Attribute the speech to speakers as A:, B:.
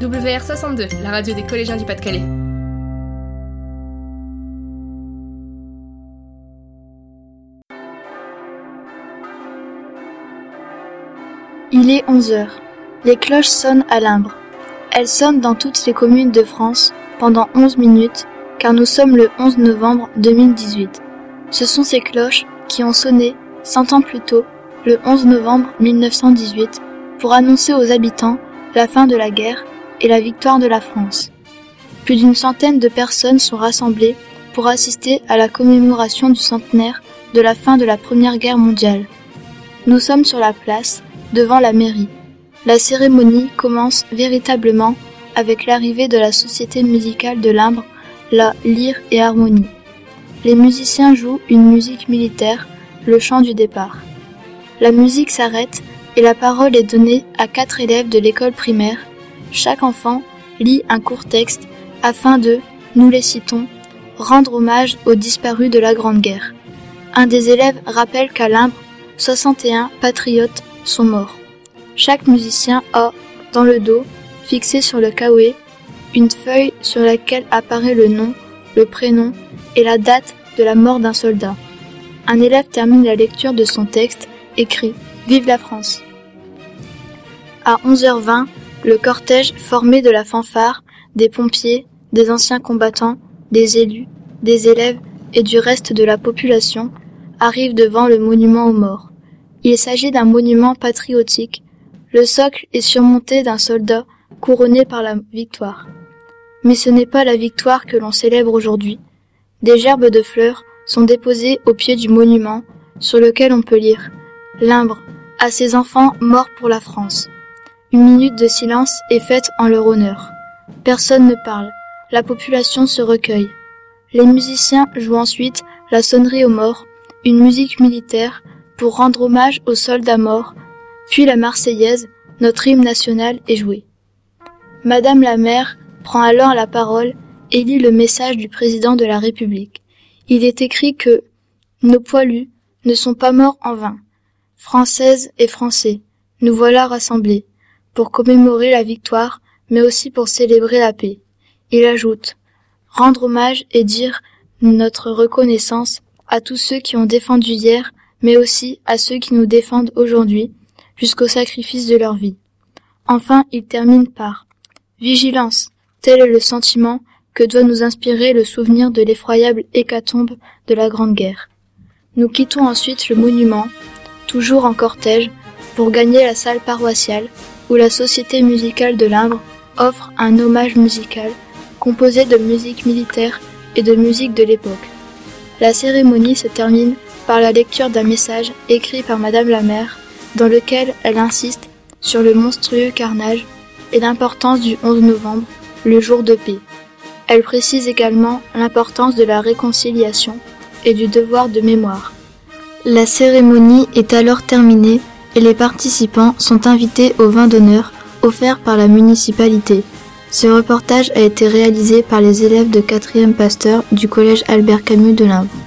A: WR62, la radio des collégiens du Pas-de-Calais.
B: Il est 11 heures. Les cloches sonnent à Limbre. Elles sonnent dans toutes les communes de France pendant 11 minutes, car nous sommes le 11 novembre 2018. Ce sont ces cloches qui ont sonné, cent ans plus tôt, le 11 novembre 1918, pour annoncer aux habitants la fin de la guerre et la victoire de la France. Plus d'une centaine de personnes sont rassemblées pour assister à la commémoration du centenaire de la fin de la Première Guerre mondiale. Nous sommes sur la place, devant la mairie. La cérémonie commence véritablement avec l'arrivée de la Société musicale de Limbre, la Lyre et Harmonie. Les musiciens jouent une musique militaire, le chant du départ. La musique s'arrête et la parole est donnée à quatre élèves de l'école primaire. Chaque enfant lit un court texte afin de, nous les citons, rendre hommage aux disparus de la Grande Guerre. Un des élèves rappelle qu'à Limbre, 61 patriotes sont morts. Chaque musicien a, dans le dos, fixé sur le kawe, une feuille sur laquelle apparaît le nom, le prénom et la date de la mort d'un soldat. Un élève termine la lecture de son texte, écrit Vive la France. À 11h20, le cortège formé de la fanfare, des pompiers, des anciens combattants, des élus, des élèves et du reste de la population arrive devant le monument aux morts. Il s'agit d'un monument patriotique. Le socle est surmonté d'un soldat couronné par la victoire. Mais ce n'est pas la victoire que l'on célèbre aujourd'hui. Des gerbes de fleurs sont déposées au pied du monument sur lequel on peut lire Limbre à ses enfants morts pour la France. Une minute de silence est faite en leur honneur. Personne ne parle. La population se recueille. Les musiciens jouent ensuite la sonnerie aux morts, une musique militaire pour rendre hommage aux soldats morts, puis la Marseillaise, notre hymne national, est jouée. Madame la maire prend alors la parole et lit le message du président de la République. Il est écrit que nos poilus ne sont pas morts en vain. Françaises et Français, nous voilà rassemblés pour commémorer la victoire, mais aussi pour célébrer la paix. Il ajoute rendre hommage et dire notre reconnaissance à tous ceux qui ont défendu hier mais aussi à ceux qui nous défendent aujourd'hui, jusqu'au sacrifice de leur vie. Enfin, il termine par Vigilance, tel est le sentiment que doit nous inspirer le souvenir de l'effroyable hécatombe de la Grande Guerre. Nous quittons ensuite le monument, toujours en cortège, pour gagner la salle paroissiale, où la Société musicale de Limbre offre un hommage musical composé de musique militaire et de musique de l'époque. La cérémonie se termine par la lecture d'un message écrit par Madame la Mère, dans lequel elle insiste sur le monstrueux carnage et l'importance du 11 novembre, le jour de paix. Elle précise également l'importance de la réconciliation et du devoir de mémoire. La cérémonie est alors terminée et les participants sont invités au vin d'honneur offert par la municipalité. Ce reportage a été réalisé par les élèves de 4e pasteur du collège Albert Camus de Limbourg.